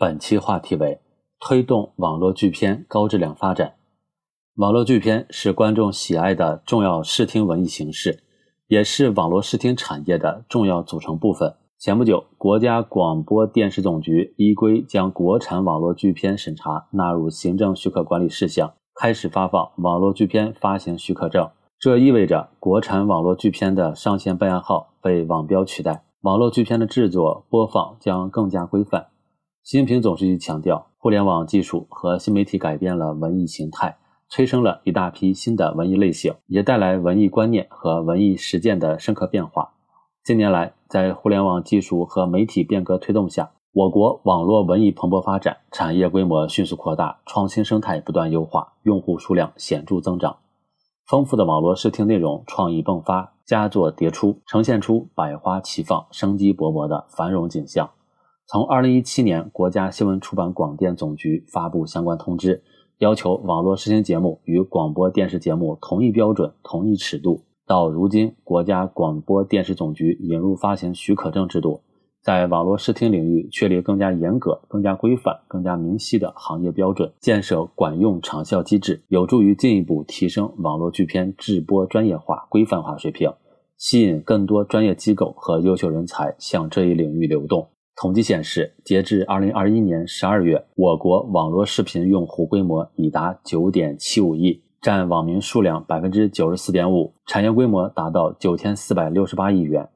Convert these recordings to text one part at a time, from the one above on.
本期话题为推动网络剧片高质量发展。网络剧片是观众喜爱的重要视听文艺形式，也是网络视听产业的重要组成部分。前不久，国家广播电视总局依规将国产网络剧片审查纳入行政许可管理事项，开始发放网络剧片发行许可证。这意味着国产网络剧片的上线备案号被网标取代，网络剧片的制作播放将更加规范。习近平总书记强调，互联网技术和新媒体改变了文艺形态。催生了一大批新的文艺类型，也带来文艺观念和文艺实践的深刻变化。近年来，在互联网技术和媒体变革推动下，我国网络文艺蓬勃发展，产业规模迅速扩大，创新生态不断优化，用户数量显著增长，丰富的网络视听内容创意迸发，佳作迭出，呈现出百花齐放、生机勃勃的繁荣景象。从二零一七年，国家新闻出版广电总局发布相关通知。要求网络视听节目与广播电视节目同一标准、同一尺度。到如今，国家广播电视总局引入发行许可证制度，在网络视听领域确立更加严格、更加规范、更加明晰的行业标准，建设管用长效机制，有助于进一步提升网络剧片制播专业化、规范化水平，吸引更多专业机构和优秀人才向这一领域流动。统计显示，截至二零二一年十二月，我国网络视频用户规模已达九点七五亿，占网民数量百分之九十四点五，产业规模达到九千四百六十八亿元。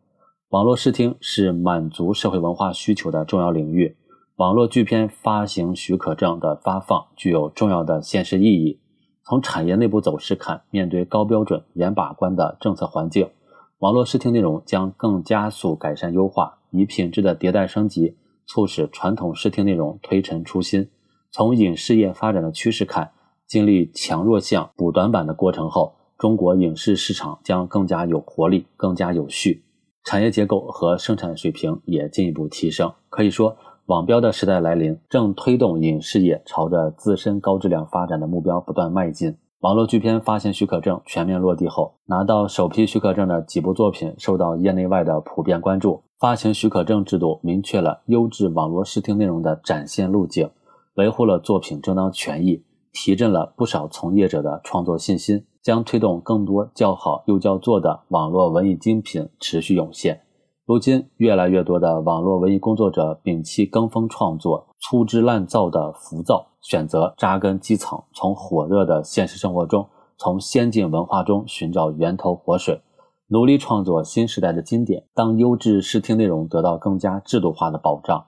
网络视听是满足社会文化需求的重要领域，网络剧片发行许可证的发放具有重要的现实意义。从产业内部走势看，面对高标准、严把关的政策环境，网络视听内容将更加速改善优化。以品质的迭代升级，促使传统视听内容推陈出新。从影视业发展的趋势看，经历强弱项补短板的过程后，中国影视市场将更加有活力、更加有序，产业结构和生产水平也进一步提升。可以说，网标的时代来临，正推动影视业朝着自身高质量发展的目标不断迈进。网络剧片发行许可证全面落地后，拿到首批许可证的几部作品受到业内外的普遍关注。发行许可证制度明确了优质网络视听内容的展现路径，维护了作品正当权益，提振了不少从业者的创作信心，将推动更多叫好又叫座的网络文艺精品持续涌现。如今，越来越多的网络文艺工作者摒弃跟风创作、粗制滥造的浮躁，选择扎根基层，从火热的现实生活中，从先进文化中寻找源头活水。努力创作新时代的经典。当优质视听内容得到更加制度化的保障，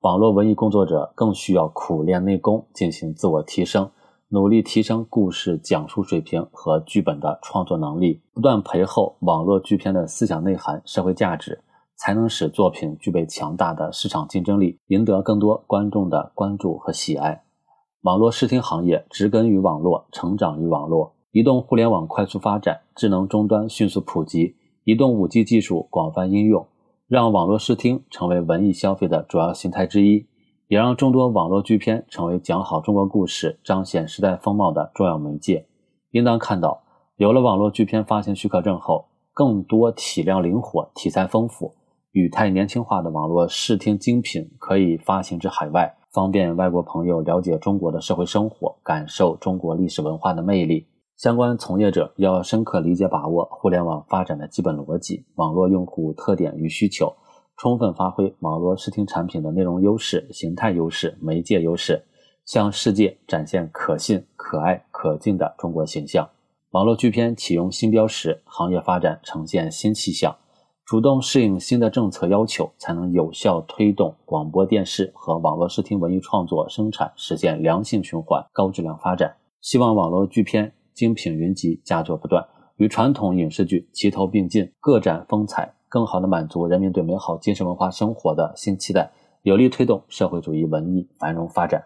网络文艺工作者更需要苦练内功，进行自我提升，努力提升故事讲述水平和剧本的创作能力，不断培厚网络剧片的思想内涵、社会价值，才能使作品具备强大的市场竞争力，赢得更多观众的关注和喜爱。网络视听行业植根于网络，成长于网络。移动互联网快速发展，智能终端迅速普及，移动五 G 技术广泛应用，让网络视听成为文艺消费的主要形态之一，也让众多网络剧片成为讲好中国故事、彰显时代风貌的重要媒介。应当看到，有了网络剧片发行许可证后，更多体量灵活、题材丰富、语态年轻化的网络视听精品可以发行至海外，方便外国朋友了解中国的社会生活，感受中国历史文化的魅力。相关从业者要深刻理解把握互联网发展的基本逻辑、网络用户特点与需求，充分发挥网络视听产品的内容优势、形态优势、媒介优势，向世界展现可信、可爱、可敬的中国形象。网络剧片启用新标识，行业发展呈现新气象，主动适应新的政策要求，才能有效推动广播电视和网络视听文艺创作生产实现良性循环、高质量发展。希望网络剧片。精品云集，佳作不断，与传统影视剧齐头并进，各展风采，更好地满足人民对美好精神文化生活的新期待，有力推动社会主义文艺繁荣发展。